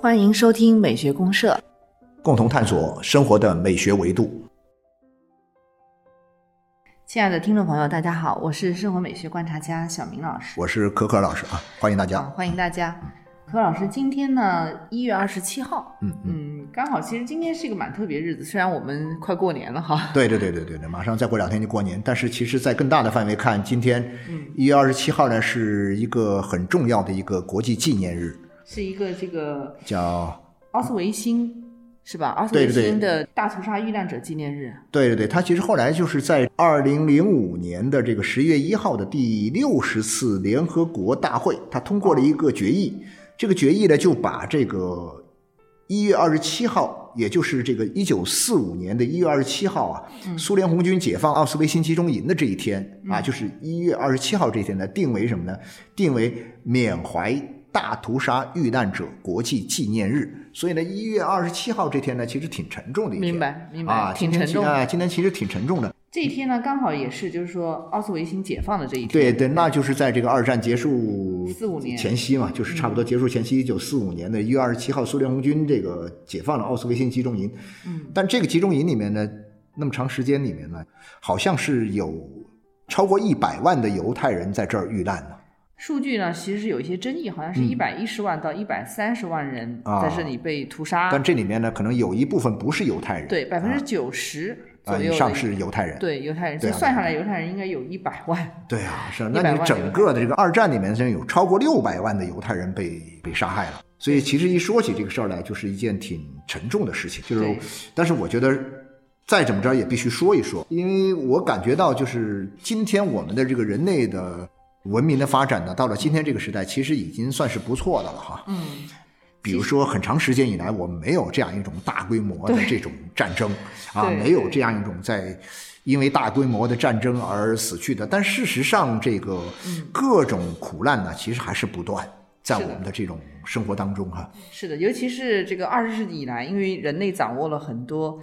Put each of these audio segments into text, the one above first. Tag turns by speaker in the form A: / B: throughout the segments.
A: 欢迎收听美学公社，
B: 共同探索生活的美学维度。
A: 亲爱的听众朋友，大家好，我是生活美学观察家小明老师。
B: 我是可可老师啊，欢迎大家。
A: 好，欢迎大家。可老师，今天呢，一月二十七号，
B: 嗯
A: 嗯，刚好，其实今天是一个蛮特别日子，虽然我们快过年了哈。
B: 对对对对对对，马上再过两天就过年，但是其实，在更大的范围看，今天一月二十七号呢，是一个很重要的一个国际纪念日，
A: 是一个这个
B: 叫
A: 奥斯维辛是吧？奥斯维辛的大屠杀遇难者纪念日。
B: 对对对，他其实后来就是在二零零五年的这个十月一号的第六十次联合国大会，他通过了一个决议。这个决议呢，就把这个一月二十七号，也就是这个一九四五年的一月二十七号啊，苏联红军解放奥斯维辛集中营的这一天啊，就是一月二十七号这一天呢，定为什么呢？定为缅怀大屠杀遇难者国际纪念日。所以呢，一月二十七号这天呢，其实挺沉重的一天。
A: 明白明白
B: 啊，
A: 挺沉重的
B: 啊，今天其实挺沉重的。
A: 这一天呢，刚好也是就是说奥斯维辛解放的这一天。
B: 对对，那就是在这个二战结束
A: 四五年
B: 前夕嘛，就是差不多结束前夕，一九四五年的一月二十七号，苏联红军这个解放了奥斯维辛集中营。
A: 嗯，
B: 但这个集中营里面呢，那么长时间里面呢，好像是有超过一百万的犹太人在这儿遇难呢。
A: 数据呢，其实是有一些争议，好像是一百一十万到一百三十万人
B: 啊
A: 在这里被屠杀。
B: 但这里面呢，可能有一部分不是犹太人，
A: 对，百分之九十
B: 啊
A: 左右的
B: 以上是犹太人。
A: 对犹太人，所以算下来犹太人应该有一百万。
B: 对啊，是啊。那你整个的这个二战里面，真有超过六百万的犹太人被被杀害了。所以其实一说起这个事儿来，就是一件挺沉重的事情。就是，但是我觉得再怎么着也必须说一说，因为我感觉到就是今天我们的这个人类的文明的发展呢，到了今天这个时代，其实已经算是不错的了哈。
A: 嗯，
B: 比如说，很长时间以来，我们没有这样一种大规模的这种战争 啊，没有这样一种在因为大规模的战争而死去的。但事实上，这个各种苦难呢，其实还是不断在我们的这种生活当中哈。
A: 是的，尤其是这个二十世纪以来，因为人类掌握了很多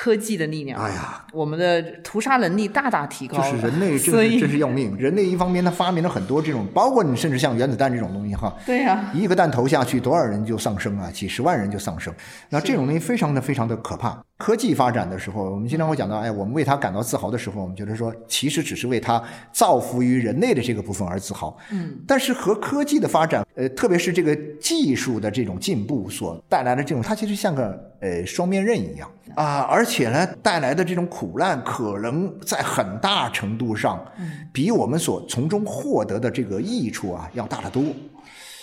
A: 科技的力量，
B: 哎呀，
A: 我们的屠杀能力大大提高了。
B: 就是人类真是真是要命。人类一方面他发明了很多这种，包括你甚至像原子弹这种东西哈，
A: 对呀、
B: 一个弹头下去，多少人就丧生啊？几十万人就丧生。那这种东西非常的非常的可怕。科技发展的时候，我们经常会讲到，哎，我们为它感到自豪的时候，我们觉得说，其实只是为它造福于人类的这个部分而自豪。
A: 嗯，
B: 但是和科技的发展，呃，特别是这个技术的这种进步所带来的这种，它其实像个呃双面刃一样啊，而且呢，带来的这种苦难，可能在很大程度上，比我们所从中获得的这个益处啊要大得多。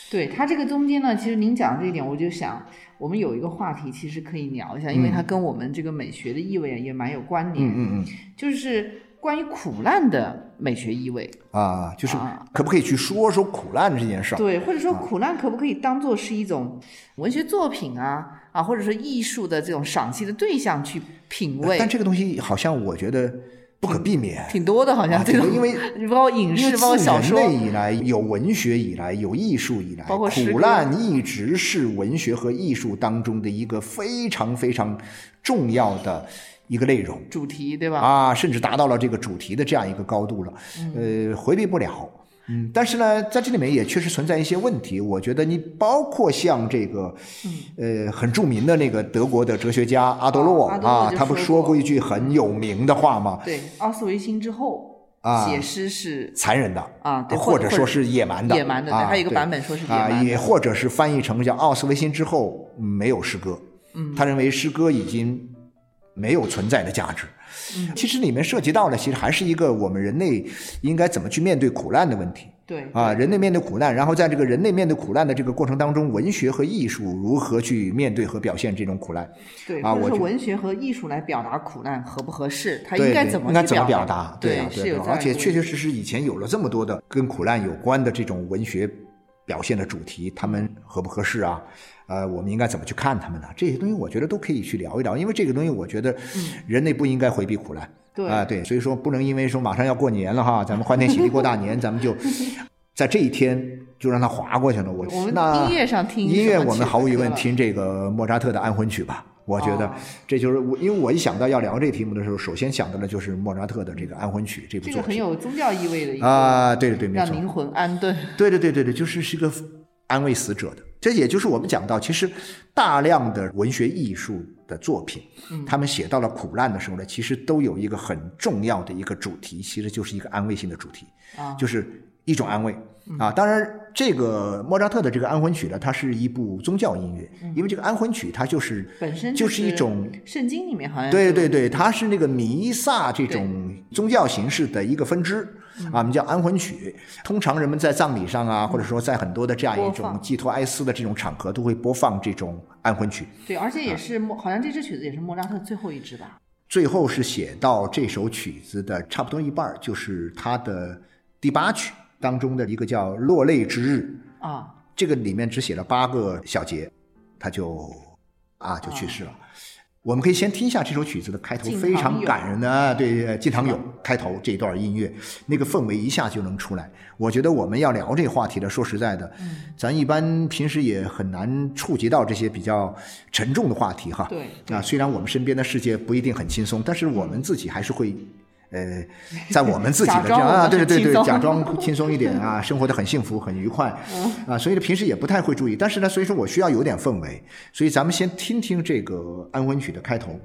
A: 对它这个中间呢，其实您讲的这一点，我就想我们有一个话题，其实可以聊一下，因为它跟我们这个美学的意味啊也蛮有关联。
B: 嗯嗯嗯。
A: 就是关于苦难的美学意味。
B: 啊，就是
A: 啊
B: 可不可以去说说苦难这件事儿？
A: 对，或者说苦难可不可以当做是一种文学作品啊啊，或者说艺术的这种赏析的对象去品味？
B: 但这个东西好像我觉得不可避免。
A: 挺多的，好像
B: 啊
A: 这种，
B: 因为
A: 包括影视，包括小说，
B: 类以来，有文学以来，有艺术以来，
A: 包括
B: 苦难一直是文学和艺术当中的一个非常非常重要的一个内容
A: 主题，对吧？
B: 啊，甚至达到了这个主题的这样一个高度了，呃，回避不了。嗯，但是呢，在这里面也确实存在一些问题。我觉得你包括像这个，呃，很著名的那个德国的哲学家阿德洛
A: 啊
B: 他不
A: 说过
B: 一句很有名的话吗？
A: 对，奥斯维辛之后，
B: 啊。
A: 写诗是
B: 残忍的
A: 啊对
B: 或
A: 或者
B: 者说是野蛮的，
A: 野蛮的对
B: 啊
A: 还有一个
B: 对。
A: 版本说是野
B: 啊，
A: 蛮的。
B: 也或者是翻译成叫奥斯维辛之后没有诗歌，
A: 嗯。
B: 他认为诗歌已经没有存在的价值。
A: 嗯
B: 其实里面涉及到的，其实还是一个我们人类应该怎么去面对苦难的问题。
A: 对
B: 啊，人类面对苦难，然后在这个人类面对苦难的这个过程当中，文学和艺术如何去面对和表现这种苦难？
A: 对，
B: 啊我觉
A: 文学和艺术来表达苦难合不合适？它应该怎么
B: 应该怎么
A: 表
B: 表达？
A: 对
B: 啊，对而且确确实实以前有了这么多的跟苦难有关的这种文学表现的主题，他们合不合适啊？呃，我们应该怎么去看他们呢？这些东西我觉得都可以去聊一聊，因为这个东西我觉得人类不应该回避苦难。
A: 嗯对
B: 啊，对，所以说不能因为说马上要过年了哈，咱们欢天喜地过大年，咱们就在这一天就让它划过去了。我
A: 我们
B: 那
A: 音乐上听
B: 音乐，我们毫无疑问听这个莫扎特的安魂曲吧。我觉得
A: 哦
B: 这就是我，因为我一想到要聊这个题目的时候，首先想到的就是莫扎特的这个安魂曲这部
A: 这个很有宗教意味的一个，
B: 啊，对对对，没错，
A: 让灵魂安顿。
B: 对对对对对，就是是一个安慰死者的。这也就是我们讲到，其实大量的文学艺术的作品，他们写到了苦难的时候呢，其实都有一个很重要的一个主题，其实就是一个安慰性的主题，
A: 啊
B: 就是一种安慰啊。当然，这个莫扎特的这个安魂曲呢，它是一部宗教音乐，因为这个安魂曲它就是
A: 本身
B: 就是一种
A: 圣经里面好像
B: 对对对，它是那个弥撒这种宗教形式的一个分支啊，我们叫安魂曲。通常人们在葬礼上啊，或者说在很多的这样一种寄托哀思的这种场合，都会播放这种安魂曲。
A: 对，而且
B: 啊
A: 也是莫，好像这支曲子也是莫扎特最后一支吧？
B: 最后是写到这首曲子的差不多一半，就是他的第八曲当中的一个叫《落泪之日》。
A: 啊，
B: 这个里面只写了八个小节，他就啊就去世了。我们可以先听一下这首曲子的开头，非常感人的啊，对，呃敬堂咏开头这一段音乐，那个氛围一下就能出来。我觉得我们要聊这个话题的，说实在的，
A: 嗯
B: 咱一般平时也很难触及到这些比较沉重的话题哈。
A: 对
B: 啊，虽然我们身边的世界不一定很轻松，但是我们自己还是会。呃，在我们自己的 这样啊，对对对对，假装轻松一点啊，生活的很幸福很愉快啊，所以呢平时也不太会注意，但是呢，所以说我需要有点氛围，所以咱们先听听这个安魂曲的开头。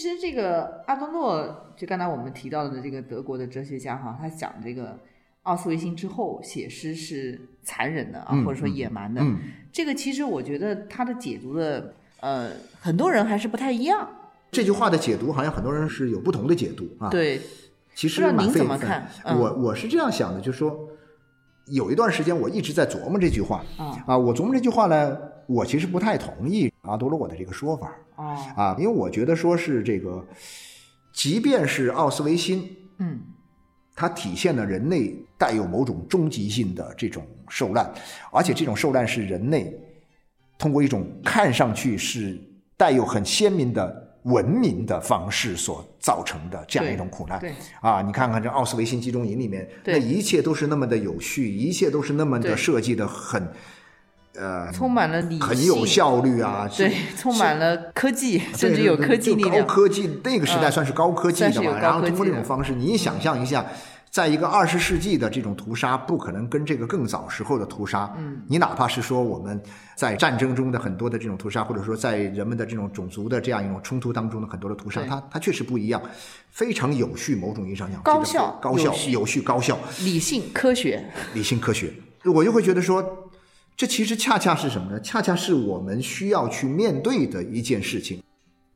A: 实这个阿多诺，就刚才我们提到的这个德国的哲学家哈，他讲这个奥斯维辛之后写诗是残忍的啊，
B: 嗯
A: 或者说野蛮的。
B: 嗯，
A: 这个其实我觉得他的解读的，呃，很多人还是不太一样。
B: 这句话的解读好像很多人是有不同的解读啊。，
A: 对，
B: 其实
A: 不知道您怎么看嗯
B: 我我是这样想的，就是说，有一段时间我一直在琢磨这句话
A: 啊
B: 啊，我琢磨这句话呢，我其实不太同意阿多洛的这个说法。
A: 哦，
B: 啊，因为我觉得说是这个，即便是奥斯维辛，
A: 嗯，
B: 它体现了人类带有某种终极性的这种受难，而且这种受难是人类通过一种看上去是带有很鲜明的文明的方式所造成的这样一种苦难。
A: 对，
B: 啊，你看看这奥斯维辛集中营里面，那一切都是那么的有序，一切都是那么的设计的很，呃，
A: 充满了理性，
B: 很有效率啊，
A: 对，充满了科技，甚至有科技
B: 就高
A: 力量。
B: 科技，那个时代
A: 嗯
B: 算是高科技的嘛。然后通过这种方式，你想象一下，在一个二十世纪的这种屠杀，不可能跟这个更早时候的屠杀，
A: 嗯，
B: 你哪怕是说我们在战争中的很多的这种屠杀，或者说在人们的这种种族的这样一种冲突当中的很多的屠杀，它它确实不一样，非常有序，某种意义上讲，
A: 高效
B: 高效
A: 有、序。
B: 有序、高效、
A: 理性科学，
B: 理性科学，我就会觉得说，这其实恰恰是什么呢？恰恰是我们需要去面对的一件事情，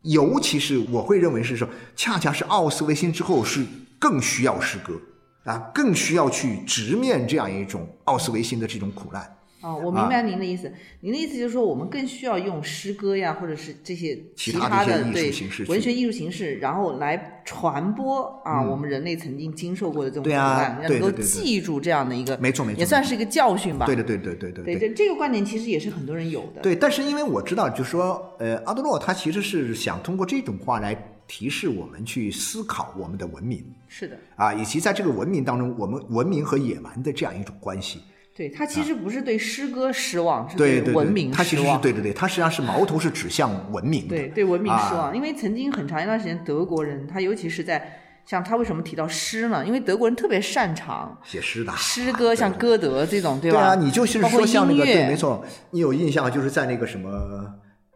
B: 尤其是我会认为是说，恰恰是奥斯维辛之后是更需要诗歌啊，更需要去直面这样一种奥斯维辛的这种苦难。
A: 哦，我明白您的意思。您的意思就是说，我们更需要用诗歌呀，或者是这些
B: 其
A: 其
B: 他的
A: 对
B: 形式去
A: 文学艺术形式，然后来传播啊，我们人类曾经经受过的这种苦
B: 对啊
A: 难，能够记住这样的一个，
B: 没错没错
A: 也算是一个教训吧。
B: 对对对对对对
A: 对，这这个观点其实也是很多人有的。
B: 对，但是因为我知道，就是说，呃，阿德洛他其实是想通过这种话来提示我们去思考我们的文明
A: 是的，
B: 啊，以及在这个文明当中，我们文明和野蛮的这样一种关系。
A: 对他其实不是对诗歌失望，是
B: 啊对
A: 文明
B: 他其实。对对对，他实际上是矛头是指向文明的。
A: 对对文明失
B: 啊
A: 望，因为曾经很长一段时间，德国人他尤其是在像他为什么提到诗呢？因为德国人特别擅长
B: 写诗的
A: 诗歌，
B: 啊
A: 像歌德这种，对吧？
B: 对啊，你就是说像那个
A: 音乐
B: 对，没错，你有印象就是在那个什么。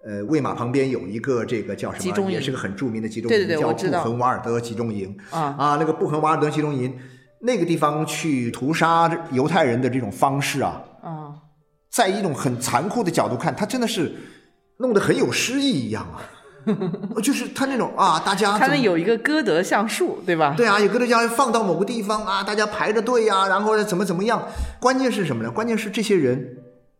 B: 呃，魏玛旁边有一个这个叫什么，
A: 集中营
B: 也是个很著名的集中
A: 对
B: 营，叫布痕瓦尔德集中营
A: 啊
B: 啊，那个布痕瓦尔德集中营那个地方去屠杀犹太人的这种方式啊，
A: 啊，
B: 在一种很残酷的角度看，他真的是弄得很有诗意一样啊，就是他那种啊，大家
A: 他们有一个歌德橡树，对吧？
B: 对啊，有歌德橡树放到某个地方啊，大家排着队呀、然后怎么怎么样？关键是什么呢？关键是这些人，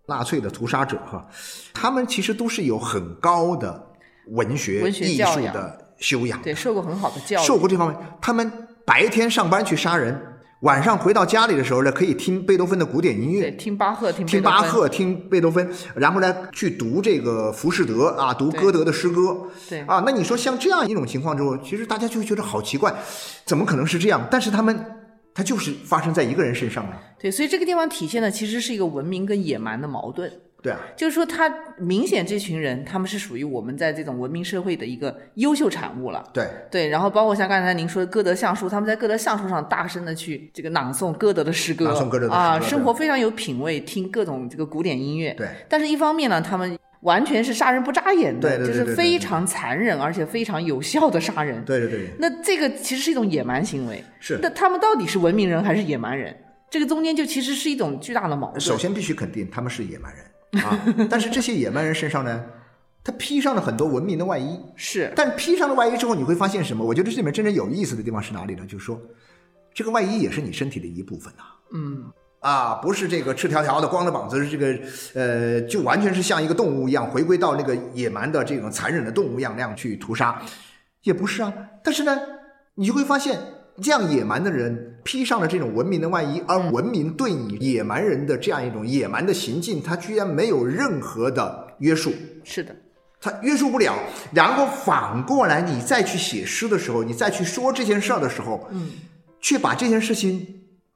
B: 纳粹的屠杀者哈，他们其实都是有很高的文学
A: 文学
B: 艺术的修养，
A: 对，受过很好的教育，
B: 受过这方面。他们白天上班去杀人，晚上回到家里的时候呢，可以听贝多芬的古典音乐，，
A: 听巴赫，听
B: 巴赫，听贝多芬，然后呢去读这个浮士德啊，读歌德的诗歌。
A: 对
B: 啊，那你说像这样一种情况之后，其实大家就会觉得好奇怪，怎么可能是这样？但是他们，他就是发生在一个人身上了。
A: 对，所以这个地方体现的其实是一个文明跟野蛮的矛盾。
B: 对啊，
A: 就是说，他明显这群人他们是属于我们在这种文明社会的一个优秀产物了。
B: 对，
A: 对，然后包括像刚才您说的歌德橡树，他们在歌德橡树上大声的去这个朗诵歌德的诗歌，
B: 朗诵歌德的诗歌
A: 啊，生活非常有品味，听各种这个古典音乐。
B: 对，
A: 但是一方面呢，他们完全是杀人不眨眼的，
B: 对对对
A: 就是非常残忍而且非常有效的杀人。
B: 对对对，
A: 那这个其实是一种野蛮行为。
B: 是。
A: 那他们到底是文明人还是野蛮人？这个中间就其实是一种巨大的矛盾。
B: 首先必须肯定他们是野蛮人啊，但是这些野蛮人身上呢，他披上了很多文明的外衣。
A: 是
B: 但披上了外衣之后，你会发现什么？我觉得这里面真正有意思的地方是哪里呢？就是说，这个外衣也是你身体的一部分呐、
A: 嗯，
B: 啊，不是这个赤条条的光着膀子，这个呃，就完全是像一个动物一样回归到那个野蛮的这种残忍的动物样那样去屠杀，也不是啊。但是呢，你就会发现，这样野蛮的人披上了这种文明的外衣，而文明对你野蛮人的这样一种野蛮的行径，他居然没有任何的约束。
A: 是的，
B: 他约束不了，然后反过来，你再去写诗的时候，你再去说这件事儿的时候，
A: 嗯，
B: 却把这件事情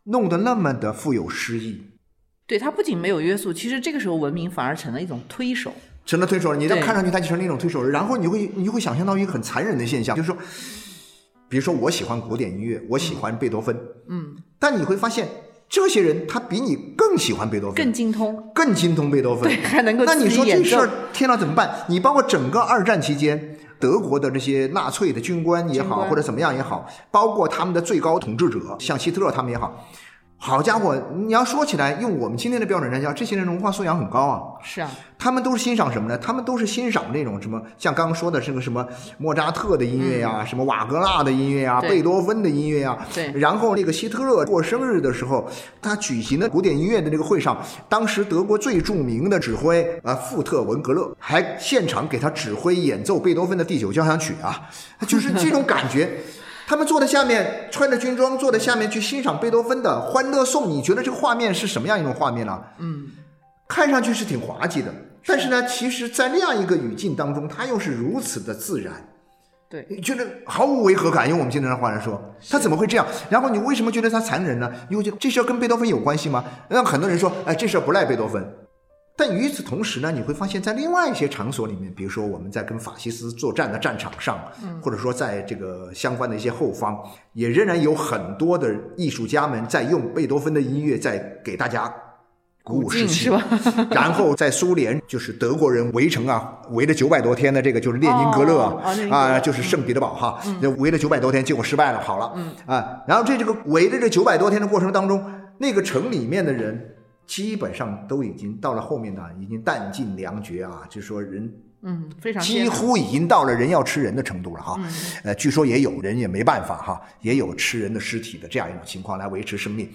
B: 弄得那么的富有诗意。
A: 对他不仅没有约束，其实这个时候文明反而成了一种推手。
B: 成了推手了，你再
A: 对
B: 看上去它就成了一种推手了，然后你会你就会想象到一个很残忍的现象，就是说，比如说我喜欢古典音乐，我喜欢贝多芬，
A: 嗯，
B: 但你会发现这些人他比你更喜欢贝多芬，
A: 更精通，
B: 更精通贝多芬，
A: 对，还能够
B: 那你说这事儿，天哪怎么办？你包括整个二战期间，德国的这些纳粹的军官也好，或者怎么样也好，包括他们的最高统治者，像希特勒他们也好，好家伙，你要说起来，用我们今天的标准来讲，这些人文化素养很高啊。
A: 是啊，
B: 他们都是欣赏什么呢？他们都是欣赏那种什么，像刚刚说的这个什么莫扎特的音乐呀、什么瓦格纳的音乐呀、
A: 对
B: 贝多芬的音乐呀。
A: 对
B: 然后那个希特勒过生日的时候，他举行的古典音乐的那个会上，当时德国最著名的指挥啊富特文格勒还现场给他指挥演奏贝多芬的第九交响曲啊，就是这种感觉。他们坐在下面，穿着军装，坐在下面去欣赏贝多芬的《欢乐颂》，你觉得这个画面是什么样一种画面呢、
A: 嗯，
B: 看上去是挺滑稽的，但是呢，其实，在那样一个语境当中，它又是如此的自然，
A: 对，
B: 你觉得毫无违和感。用我们今天的话来说，他怎么会这样？然后你为什么觉得他残忍呢？你会觉得这事儿跟贝多芬有关系吗？让很多人说，哎，这事儿不赖贝多芬。但与此同时呢，你会发现在另外一些场所里面，比如说我们在跟法西斯作战的战场上，或者说在这个相关的一些后方，也仍然有很多的艺术家们在用贝多芬的音乐在给大家鼓舞士气？然后在苏联，就是德国人围城啊，围了九百多天的这个就是列宁格勒
A: 哦哦列宁格勒。
B: 啊，就是圣彼得堡哈，那围了九百多天，结果失败了，好了，啊，然后这这个围的这九百多天的过程当中，那个城里面的人基本上都已经到了后面呢，已经弹尽粮绝啊，就说人
A: 嗯，非常
B: 几乎已经到了人要吃人的程度了哈。呃，据说也有人也没办法哈，也有吃人的尸体的这样一种情况来维持生命。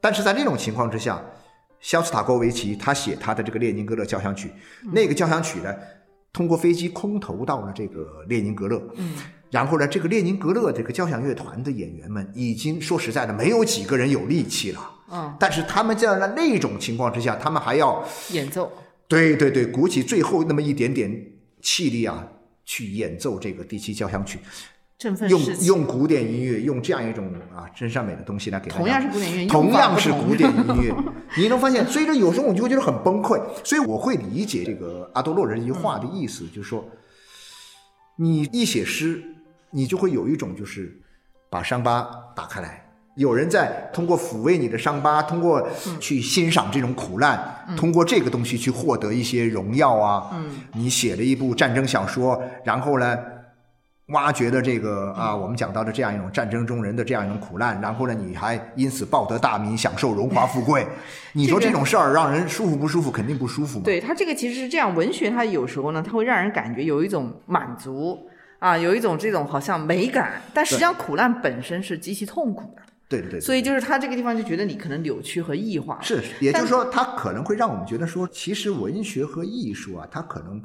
B: 但是在这种情况之下，肖斯塔科维奇他写他的这个列宁格勒交响曲，那个交响曲呢，通过飞机空投到了这个列宁格勒。
A: 嗯，
B: 然后呢，这个列宁格勒这个交响乐团的演员们已经说实在的，没有几个人有力气了。
A: 嗯，
B: 但是他们这样的那种情况之下，他们还要
A: 演奏，
B: 对对对，鼓起最后那么一点点气力啊，去演奏这个第七交响曲，用
A: 振奋士气。
B: 用古典音乐，用这样一种啊真善美的东西来给大家
A: 同样是古典音乐，
B: 同样是古典音乐，你能发现，所以说有时候我就会觉得很崩溃，所以我会理解这个阿多洛人一句话的意思，就是说，你一写诗，你就会有一种就是把伤疤打开来。有人在通过抚慰你的伤疤，通过去欣赏这种苦难，通过这个东西去获得一些荣耀啊。
A: 嗯，
B: 你写了一部战争小说，然后呢，挖掘的这个啊，我们讲到的这样一种战争中人的这样一种苦难，然后呢，你还因此报得大名，享受荣华富贵。你说
A: 这
B: 种事儿让人舒服不舒服？肯定不舒服嘛。
A: 对它这个其实是这样，文学它有时候呢，它会让人感觉有一种满足啊，有一种这种好像美感，但实际上苦难本身是极其痛苦的，
B: 对对对，
A: 所以就是他这个地方就觉得你可能扭曲和异化。
B: 是，也就是说，他可能会让我们觉得说，其实文学和艺术啊，它可能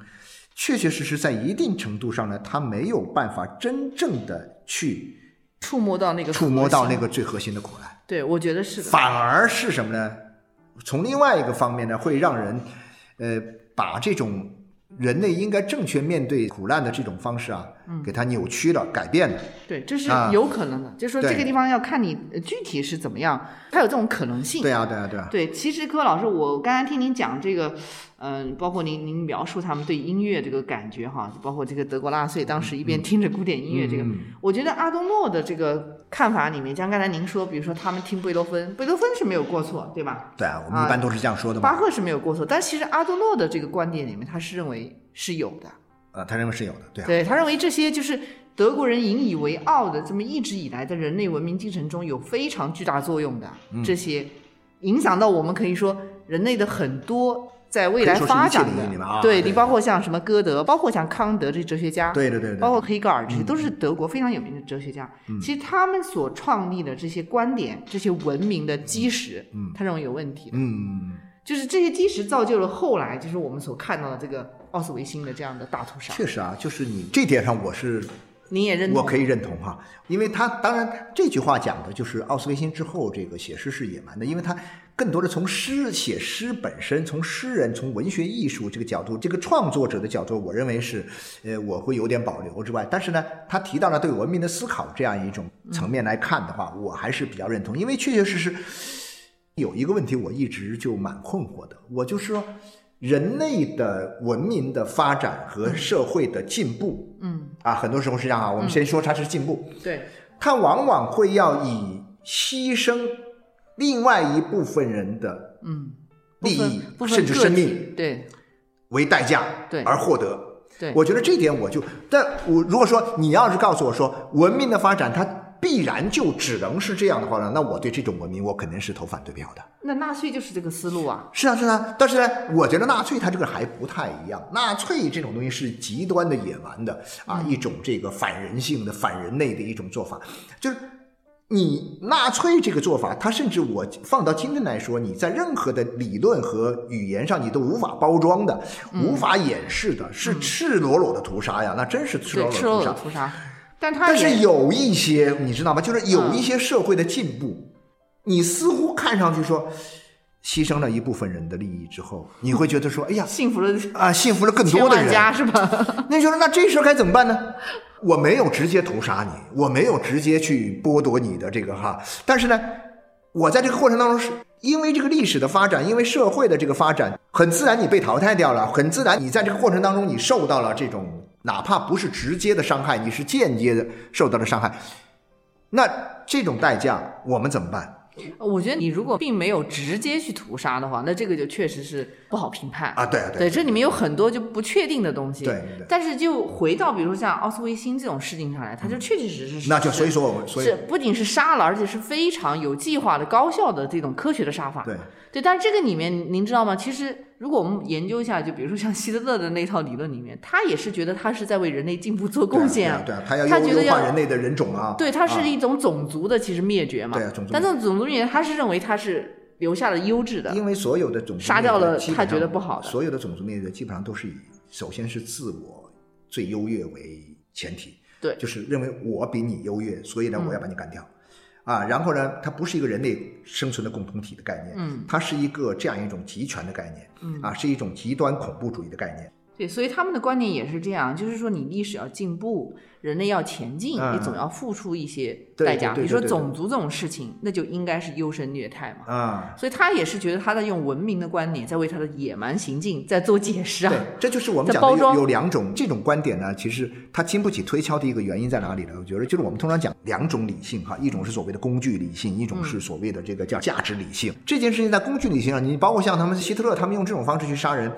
B: 确确实实在一定程度上呢，它没有办法真正的去
A: 触摸到那个
B: 触摸到那个最核心的苦难，
A: 对，我觉得是的。
B: 反而是什么呢？从另外一个方面呢，会让人呃把这种人类应该正确面对苦难的这种方式啊，给它扭曲了、改变了。
A: 对，这是
B: 啊
A: 有可能的，就是说这个地方要看你呃具体是怎么样，它有这种可能性。
B: 对啊，对啊，对啊。
A: 对，其实柯老师，我刚才听您讲这个，嗯、包括您您描述他们对音乐这个感觉哈，包括这个德国纳粹当时一边听着古典音乐，这个，
B: 嗯
A: 我觉得阿多诺的这个看法里面，像刚才您说，比如说他们听贝多芬，贝多芬是没有过错，对吧？
B: 对啊，我们一般都是这样说的嘛。
A: 巴赫是没有过错，但其实阿多诺的这个观点里面，他是认为是有的。
B: 啊，他认为是有的，对啊。
A: 对他认为这些就是德国人引以为傲的，这么一直以来的人类文明进程中有非常巨大作用的、
B: 嗯
A: 这些，影响到我们可以说人类的很多在未来发展的。
B: 对
A: 对你包括像什么歌德，包括像康德这些哲学家，
B: 对对对对，
A: 包括黑格尔这些，都是德国非常有名的哲学家。
B: 嗯
A: 其实他们所创立的这些观点、这些文明的基石，他认为有问题的。
B: 嗯，
A: 就是这些基石造就了后来就是我们所看到的这个奥斯维辛的这样的大屠杀。
B: 确实啊，就是你这点上我是
A: 您也认同？
B: 我可以认同哈，因为他当然这句话讲的就是奥斯维辛之后这个写诗是野蛮的，因为他更多的从诗写诗本身，从诗人从文学艺术这个角度，这个创作者的角度，我认为是呃我会有点保留之外，但是呢，他提到了对文明的思考这样一种层面来看的话，我还是比较认同，因为确确实实有一个问题我一直就蛮困惑的，我就是说。人类的文明的发展和社会的进步，
A: 嗯，
B: 啊，很多时候是这样啊。我们先说它是进步，
A: 对。
B: 它往往会要以牺牲另外一部分人的
A: 嗯，
B: 利益甚至生命
A: 对。
B: 为代价，
A: 对。
B: 而获得。
A: 对，
B: 我觉得这点我就，但我如果说你要是告诉我说文明的发展它必然就只能是这样的话呢，那我对这种文明我肯定是投反对票的。
A: 那纳粹就是这个思路啊。
B: 是啊，是啊，但是呢，我觉得纳粹它这个还不太一样。纳粹这种东西是极端的野蛮的啊，一种这个反人性的、反人类的一种做法。就是你纳粹这个做法，它甚至我放到今天来说，你在任何的理论和语言上，你都无法包装的、无法掩饰的，是赤裸裸的屠杀呀，那真是赤裸裸的。屠杀，
A: 但他
B: 但是有一些你知道吗？就是有
A: 嗯
B: 一些社会的进步，你似乎看上去说牺牲了一部分人的利益之后，你会觉得说，哎呀
A: 幸福了
B: 啊，幸福了更多的人。
A: 万家是吧？
B: 那就是那这事儿该怎么办呢？我没有直接屠杀你，我没有直接去剥夺你的这个哈，但是呢，我在这个过程当中是因为这个历史的发展，因为社会的这个发展，很自然你被淘汰掉了，很自然你在这个过程当中你受到了这种哪怕不是直接的伤害，你是间接的受到了伤害。那这种代价我们怎么办？
A: 我觉得你如果并没有直接去屠杀的话，那这个就确实是不好评判
B: 啊。对
A: 对，这里面有很多就不确定的东西。
B: 对。
A: 但是就回到比如说像奥斯维辛这种事情上来，它就确确实实是。
B: 那就所以说我们
A: 是不仅是杀了，而且是非常有计划的、高效的这种科学的杀法。
B: 对。
A: 对，但是这个里面您知道吗？其实如果我们研究一下，就比如说像希特勒的那套理论里面，他也是觉得他是在为人类进步做贡献
B: 啊。对
A: 啊，
B: 他要
A: 他觉得要
B: 人类的人种啊。
A: 对，他是一种种族的其实灭绝嘛。
B: 对啊，种族。
A: 但这种种族灭绝，他是认为他是留下了优质的。
B: 因为所有的种族
A: 杀掉了他觉得不好的。
B: 所有的种族灭绝基本上都是以首先是自我最优越为前提。
A: 对。
B: 就是认为我比你优越，所以呢我要把你干掉。啊，然后呢，它不是一个人类生存的共同体的概念，
A: 嗯，
B: 它是一个这样一种集权的概念，
A: 嗯，
B: 啊，是一种极端恐怖主义的概念。
A: 对，所以他们的观点也是这样，就是说你历史要进步，人类要前进，你总要付出一些代价。比如说种族这种事情，那就应该是优胜劣汰嘛。
B: 啊，
A: 所以他也是觉得他在用文明的观点在为他的野蛮行径在做解释啊。
B: 对，这就是我们讲的有两种这种观点呢，其实它经不起推敲的一个原因在哪里呢？我觉得就是我们通常讲两种理性哈，一种是所谓的工具理性，一种是所谓的这个叫价值理性。这件事情在工具理性上，你包括像他们希特勒，他们用这种方式去杀人，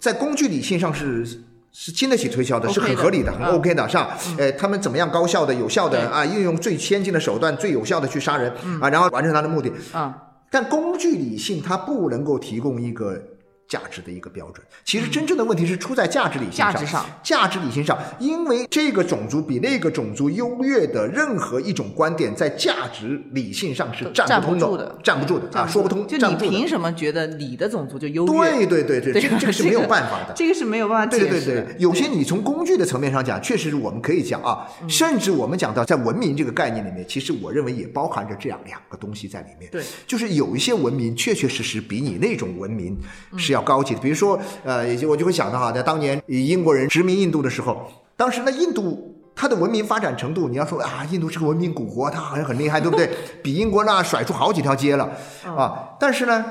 B: 在工具理性上是。是经得起推敲的，是很合理的，很 OK 的，是吧？呃，他们怎么样高效的、有效的啊？运用最先进的手段、最有效的去杀人啊，然后完成他的目的
A: 啊。
B: 但工具理性它不能够提供一个。价值的一个标准，其实真正的问题是出在价值理性上。
A: 价值上，
B: 价值理性上，因为这个种族比那个种族优越的任何一种观点，在价值理性上是站
A: 不
B: 住的，站不住的啊，说不通。
A: 就你凭什么觉得你的种族就优
B: 越？对对对对，这个是没有办法的。
A: 这个是没有办法
B: 解释的。对对对，有些你从工具的层面上讲，确实是我们可以讲啊，甚至我们讲到在文明这个概念里面，其实我认为也包含着这样两个东西在里面。
A: 对，
B: 就是有一些文明确确实实比你那种文明是要高级的，比如说。呃，也就我就会想到哈，在当年英国人殖民印度的时候，当时呢，印度它的文明发展程度，你要说啊，印度是个文明古国，它好像很厉害，对不对？比英国那甩出好几条街了啊！但是呢，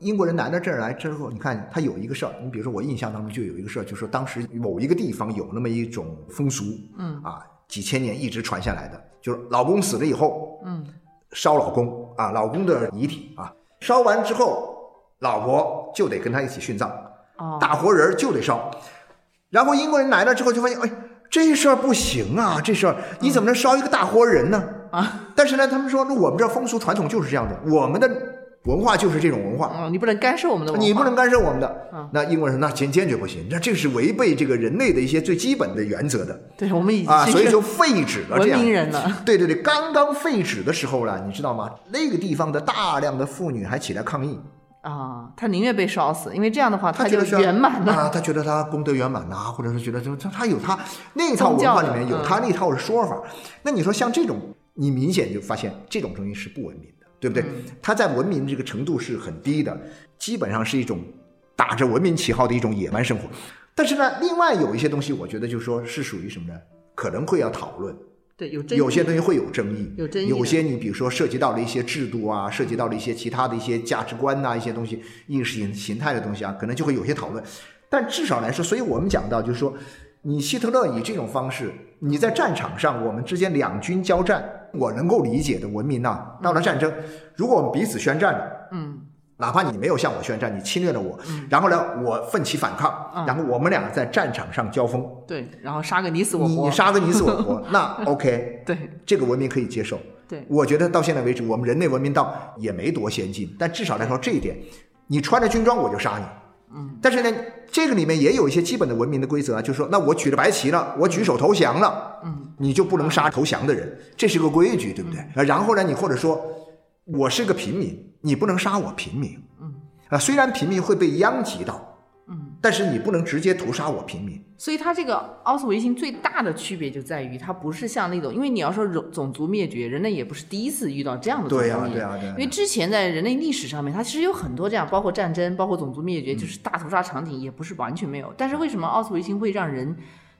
B: 英国人来到这儿来之后，你看他有一个事儿，你比如说我印象当中就有一个事儿，就是说当时某一个地方有那么一种风俗，
A: 嗯
B: 啊，几千年一直传下来的，就是老公死了以后，
A: 嗯，
B: 烧老公啊，老公的遗体啊，烧完之后，老婆就得跟他一起殉葬。大活人就得烧，然后英国人来了之后就发现，哎，这事儿不行啊，这事儿你怎么能烧一个大活人呢？
A: 啊！
B: 但是呢，他们说，那我们这风俗传统就是这样的，我们的文化就是这种文化。
A: 啊，你不能干涉我们的文化，
B: 你不能干涉我们的。那英国人那坚坚决不行，那这是违背这个人类的一些最基本的原则的。
A: 对，我们已经
B: 啊，所以就废止了这样。
A: 文明人了。
B: 对对对，刚刚废止的时候呢，你知道吗？那个地方的大量的妇女还起来抗议。
A: 啊，他宁愿被烧死，因为这样的话
B: 他
A: 就圆满了
B: 啊。他觉得他功德圆满呐，或者是觉得就他他有他那套文化里面有他那套说法。那你说像这种，你明显就发现这种东西是不文明的，对不对？他在文明这个程度是很低的，基本上是一种打着文明旗号的一种野蛮生活。但是呢，另外有一些东西，我觉得就是说是属于什么呢？可能会要讨论。
A: 对，有
B: 有些东西会有争议，
A: 有争议。
B: 有些你比如说涉及到了一些制度啊，涉及到了一些其他的一些价值观呐，一些东西意识形形态的东西啊，可能就会有些讨论。但至少来说，所以我们讲到就是说，你希特勒以这种方式，你在战场上我们之间两军交战，我能够理解的文明呐，到了战争，如果我们彼此宣战。哪怕你没有向我宣战，你侵略了我，然后呢，我奋起反抗，然后我们俩在战场上交锋，
A: 对，然后杀个你死我活，
B: 你杀个你死我活，那 OK，
A: 对，
B: 这个文明可以接受。
A: 对，
B: 我觉得到现在为止，我们人类文明到也没多先进，但至少来说这一点，你穿着军装我就杀你，
A: 嗯，
B: 但是呢，这个里面也有一些基本的文明的规则啊，就是说，那我举着白旗了，我举手投降了，
A: 嗯，
B: 你就不能杀投降的人，这是个规矩，对不对？然后呢，你或者说，我是个平民，你不能杀我平民，
A: 嗯。
B: 啊，虽然平民会被殃及到，
A: 嗯，
B: 但是你不能直接屠杀我平民。
A: 所以它这个奥斯维辛最大的区别就在于，它不是像那种，因为你要说种种族灭绝，人类也不是第一次遇到这样的种族灭
B: 绝，对啊，对啊，
A: 因为之前在人类历史上面，它其实有很多这样，包括战争，包括种族灭绝，就是大屠杀场景，也不是完全没有。但是为什么奥斯维辛会让人？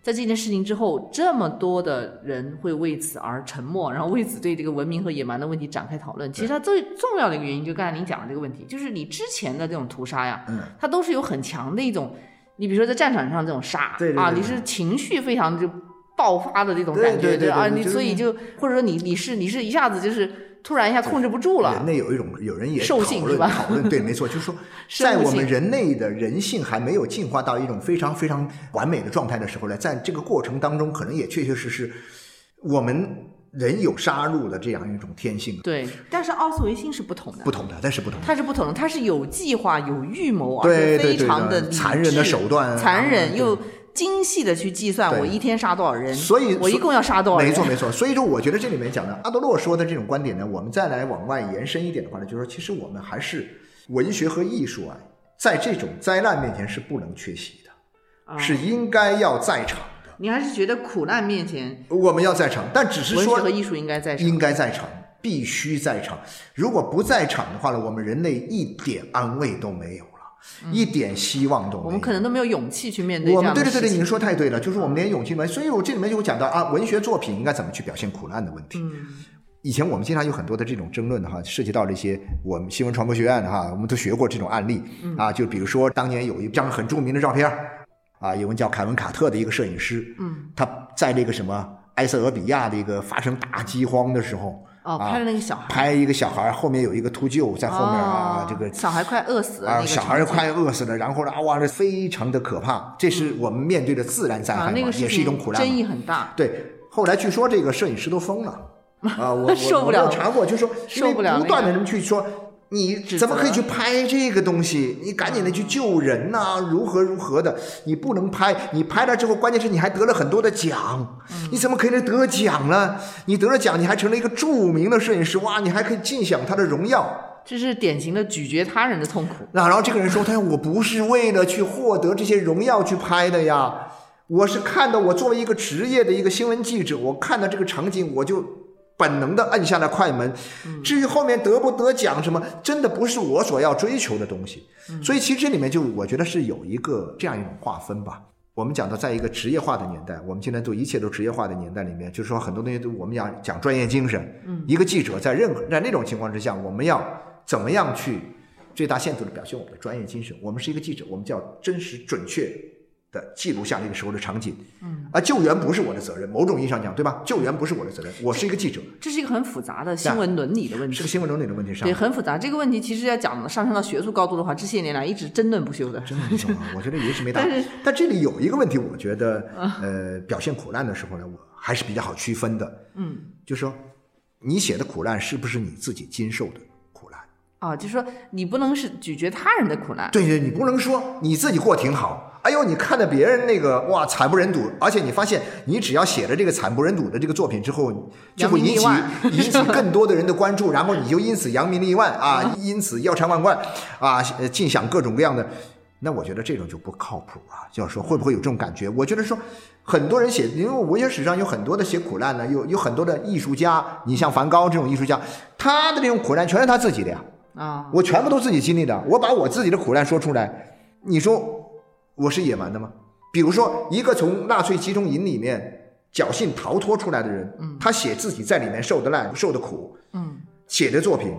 A: 在这件事情之后，这么多的人会为此而沉默，然后为此对这个文明和野蛮的问题展开讨论。其实它最重要的一个原因，就刚才您讲的这个问题，就是你之前的这种屠杀呀，
B: 嗯，
A: 它都是有很强的一种，你比如说在战场上这种杀啊，你是情绪非常就爆发的这种感觉，
B: 对
A: 啊，你所以就或者说你你是你是一下子就是。突然一下控制不住了。
B: 人类有一种，有人也
A: 讨
B: 论讨论，对，没错，就是说，在我们人类的人性还没有进化到一种非常非常完美的状态的时候呢，在这个过程当中，可能也确确实实，我们人有杀戮的这样一种天性。
A: 对，但是奥斯维辛是不同的，
B: 不同的，但是不同的，
A: 它是不同的，它是有计划、有预谋，
B: 而且
A: 非常
B: 的残忍的手段，
A: 残忍又。精细的去计算我一天杀多少人，
B: 所以
A: 我一共要杀多少人？
B: 没错没错。所以说，我觉得这里面讲的阿德洛说的这种观点呢，我们再来往外延伸一点的话呢，就是说，其实我们还是文学和艺术啊，在这种灾难面前是不能缺席的，是应该要在场的。
A: 你还是觉得苦难面前
B: 我们要在场，但只是说
A: 文学和艺术应该在场，
B: 应该在场，必须在场。如果不在场的话呢，我们人类一点安慰都没有。一点希望都没有，
A: 我们可能都没有勇气去面对
B: 我们对对对对，您说太对了，就是我们连勇气都没有。所以我这里面就讲到啊，文学作品应该怎么去表现苦难的问题。
A: 嗯，
B: 以前我们经常有很多的这种争论的哈，涉及到这些我们新闻传播学院的哈，我们都学过这种案例啊。就比如说当年有一张很著名的照片啊，有人叫凯文卡特的一个摄影师，
A: 嗯，
B: 他在那个什么埃塞俄比亚的一个发生大饥荒的时候。
A: 哦，拍那个小孩，
B: 拍一个小孩，后面有一个秃鹫在后面啊，这个
A: 小孩快饿死了，
B: 啊，小孩快饿死了，然后呢，哇，这非常的可怕，这是我们面对的自然灾害嘛，也是一种苦难，
A: 争议很大。
B: 对，后来据说这个摄影师都疯了，啊，我我
A: 我，
B: 查过，就说
A: 受不了，
B: 不断的人去说。你怎么可以去拍这个东西？你赶紧的去救人呐！如何如何的？你不能拍，你拍了之后，关键是你还得了很多的奖。你怎么可以得奖呢？你得了奖，你还成了一个著名的摄影师，哇！你还可以尽享他的荣耀。
A: 这是典型的咀嚼他人的痛苦。
B: 那然后这个人说：“他说我不是为了去获得这些荣耀去拍的呀，我是看到我作为一个职业的一个新闻记者，我看到这个场景我就。”本能的按下了快门，至于后面得不得奖什么，真的不是我所要追求的东西。所以其实这里面就我觉得是有一个这样一种划分吧。我们讲到在一个职业化的年代，我们今天都一切都职业化的年代里面，就是说很多东西都我们讲讲专业精神。一个记者在任何在那种情况之下，我们要怎么样去最大限度的表现我们的专业精神？我们是一个记者，我们叫真实准确。记录下那个时候的场景，
A: 嗯，
B: 啊，救援不是我的责任，某种意义上讲，对吧？救援不是我的责任，我是一个记者。
A: 这是一个很复杂的新闻伦理的问题，
B: 是个新闻伦理的问题上。
A: 对，很复杂。这个问题其实要讲上升到学术高度的话，这些年来一直争论不休的。
B: 争论不休啊！我觉得也是没答。
A: 但是，
B: 但这里有一个问题，我觉得，呃，表现苦难的时候呢，我还是比较好区分的。
A: 嗯，
B: 就是说，你写的苦难是不是你自己经受的苦难？
A: 啊，就是说，你不能是咀嚼他人的苦难。
B: 对对，你不能说你自己过挺好。哎呦，你看到别人那个哇惨不忍睹，而且你发现你只要写了这个惨不忍睹的这个作品之后，就会引起引起更多的人的关注，然后你就因此扬名立万啊，因此腰缠万贯啊，尽享各种各样的。那我觉得这种就不靠谱啊。就是说，会不会有这种感觉？我觉得说很多人写，因为文学史上有很多的写苦难的，有有很多的艺术家，你像梵高这种艺术家，他的这种苦难全是他自己的呀。
A: 啊，
B: 我全部都自己经历的，我把我自己的苦难说出来，你说。我是野蛮的吗？比如说，一个从纳粹集中营里面侥幸逃脱出来的人，
A: 嗯，
B: 他写自己在里面受的难、受的苦，
A: 嗯，
B: 写的作品，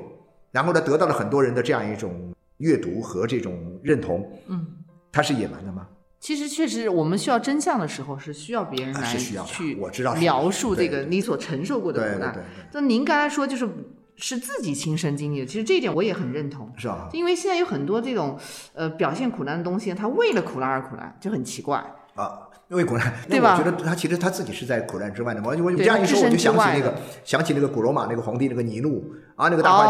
B: 然后呢，得到了很多人的这样一种阅读和这种认同，
A: 嗯，
B: 他是野蛮的吗？
A: 其实，确实，我们需要真相的时候，是需要别人来去
B: 我知道
A: 描述这个你所承受过的苦难。那您刚才说就是。是自己亲身经历的，其实这一点我也很认同。
B: 是啊，
A: 因为现在有很多这种呃表现苦难的东西，他为了苦难而苦难，就很奇怪
B: 啊。因为苦难，
A: 对吧？
B: 我觉得他其实他自己是在苦难之外的。我我这样一说，我就想起那个想起那个古罗马那个皇帝那个尼禄啊，那个大坏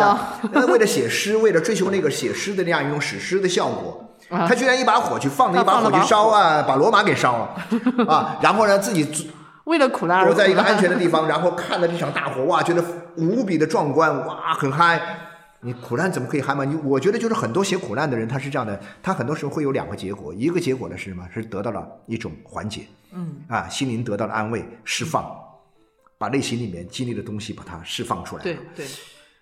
B: 蛋，为了写诗，为了追求那个写诗的那样一种史诗的效果，他居然一把火去放了一把火去烧啊，把罗马给烧了 啊，然后呢自己。
A: 为了苦难而
B: 躲在一个安全的地方，然后看了这场大火，哇，觉得无比的壮观，哇，很嗨。你苦难怎么可以嗨嘛？你我觉得就是很多写苦难的人，他是这样的，他很多时候会有两个结果，一个结果呢是什么？是得到了一种缓解，
A: 嗯，
B: 啊，心灵得到了安慰，释放，把内心里面经历的东西把它释放出来。
A: 对对。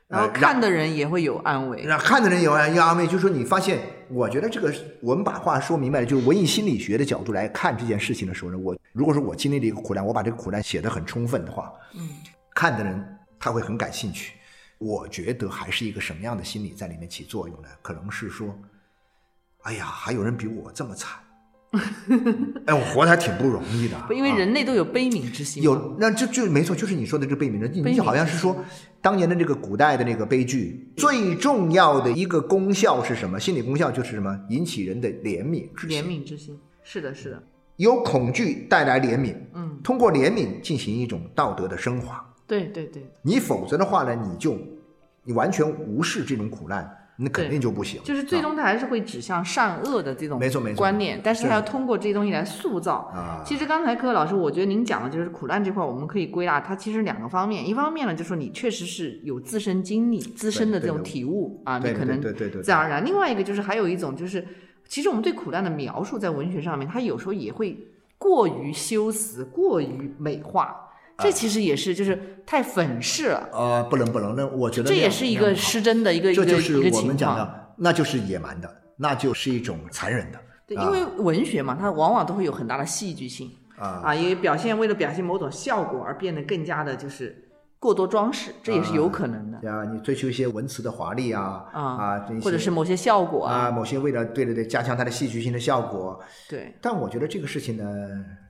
A: 然后
B: 呃
A: 看的人也会有安慰。
B: 让看的人有安有安慰，就是说你发现，我觉得这个我们把话说明白了，就是文艺心理学的角度来看这件事情的时候呢，我如果说我经历了一个苦难，我把这个苦难写得很充分的话，
A: 嗯，
B: 看的人他会很感兴趣。我觉得还是一个什么样的心理在里面起作用呢？可能是说，哎呀，还有人比我这么惨，哎，我活得还挺不容易的，
A: 因为
B: 啊
A: 人类都有悲悯之心嘛。
B: 有，那这就没错，就是你说的这悲悯人，你
A: 悲悯
B: 你好像是说，当年的这个古代的那个悲剧，最重要的一个功效是什么？心理功效就是什么？引起人的怜悯之心怜。
A: 悯之心，是的，是的，
B: 由恐惧带来怜悯，
A: 嗯，
B: 通过怜悯进行一种道德的升华。
A: 对对对，
B: 你否则的话呢，你就你完全无视这种苦难，那肯定就不行。
A: 就是最
B: 啊
A: 终它还是会指向善恶的这种
B: 没错没错。
A: 观念，但是
B: 是
A: 它要通过这些东西来塑造。
B: 啊，
A: 其实刚才柯老师，我觉得您讲的就是苦难这块，我们可以归纳它其实两个方面，一方面呢，就是说你确实是有自身经历、自身的这种体悟啊，你可能
B: 对对对对
A: 自然而然；另外一个就是还有一种就是，其实我们对。苦难的描述在文学上面，它有时候也会过于修辞、过于美化，这其实也是就是太粉饰了，
B: 呃，不能不能，那我觉得
A: 这也是一个失真的一个一个
B: 这就是我
A: 一个情况。
B: 们讲的，那就是野蛮的，那就是一种残忍的
A: 对，
B: 啊
A: 因为文学嘛，它往往都会有很大的戏剧性
B: 啊。
A: 啊，因为表现为了表现某种效果而变得更加的就是过多装饰，这也是有可能的
B: 对啊，你追求一些文词的华丽啊
A: 啊
B: 啊，
A: 或者是某些效果
B: 啊，某些为了对对对加强它的戏剧性的效果，
A: 对
B: 但我觉得这个事情呢，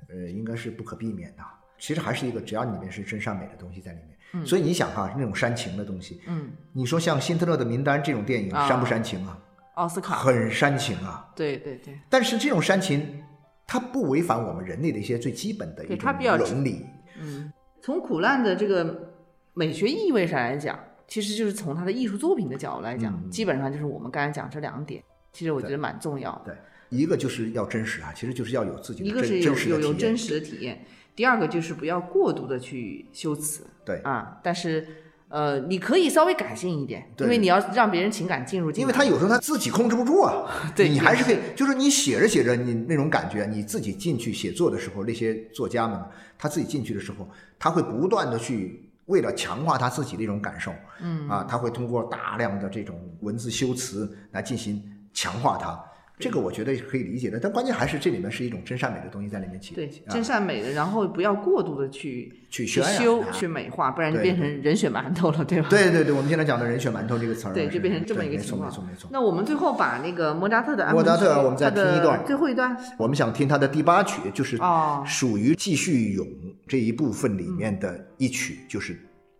B: 呃，应该是不可避免的。其实还是一个，只要里面是真善美的东西在里面，所以你想哈，那种煽情的东西，
A: 嗯，
B: 你说像《辛特勒的名单》这种电影，
A: 啊
B: 煽不煽情啊？
A: 奥斯卡，
B: 很煽情啊！
A: 对对对，
B: 但是这种煽情，它不违反我们人类的一些最基本的一种
A: 对它比较
B: 伦理。
A: 嗯，从苦难的这个美学意味上来讲，其实就是从他的艺术作品的角度来讲，
B: 嗯
A: 基本上就是我们刚才讲这两点，其实我觉得蛮重要的。
B: 对，一个就是要真实啊，其实就是要有自己的
A: 一个
B: 真
A: 是有有
B: 真实的体验，
A: 第二个就是不要过度的去修辞。
B: 对。
A: 啊，但是呃，你可以稍微感性一点，
B: 对。
A: 因为你要让别人情感进入进来，
B: 因为他有时候他自己控制不住啊，
A: 对。
B: 你还是可以，就是你写着写着，你那种感觉，你自己进去写作的时候，那些作家们他自己进去的时候，他会不断的去为了强化他自己的一种感受，嗯。啊，他会通过大量的这种文字修辞来进行强化它。这个我觉得是可以理解的，但关键还是这里面是一种真善美的东西在里面起
A: 对
B: 啊
A: 真善美的，然后不要过度的去去
B: 去
A: 修去美化，不然就变成人血馒头了，对吧？
B: 对对对，我们现在讲的人血馒头这个词儿啊，
A: 对，就变成这么一个情况。
B: 没错没错。
A: 那我们最后把那个莫扎特的安
B: 莫扎特我们再听一段
A: 最后一段。
B: 我们想听他的第八曲，就是
A: 哦
B: 属于继续咏这一部分里面的一曲，就是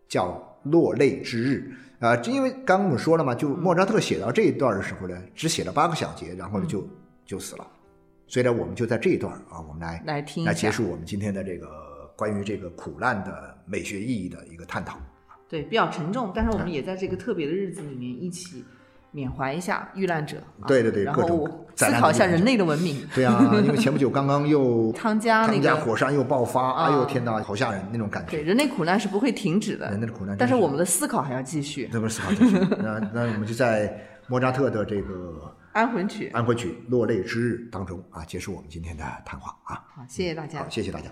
B: 叫《落泪之日》啊、这因为刚刚我们说了嘛，就莫扎特写到这一段的时候呢，只写了八个小节，然后呢就、就死了，所以呢，我们就在这一段啊，我们来
A: 来听
B: 来结束我们今天的这个关于这个苦难的美学意义的一个探讨。
A: 对，比较沉重，但是我们也在这个特别的日子里面一起缅怀一下遇难者。啊
B: 对对对
A: 然后思考一下人类的文明。
B: 对啊，因为前不久刚刚又
A: 汤加那个
B: 火山又爆发，哎呦
A: 啊
B: 天哪，好吓人那种感觉对，
A: 人类苦难是不会停止的，
B: 人类的苦难
A: 但是
B: 是
A: 我们的思考还要继续。
B: 那不是思考继续。那那我们就在莫扎特的这个
A: 安魂曲，
B: 安魂曲《落泪之日》当中啊，结束我们今天的谈话啊。
A: 好，谢谢大家
B: 好，。谢谢大家。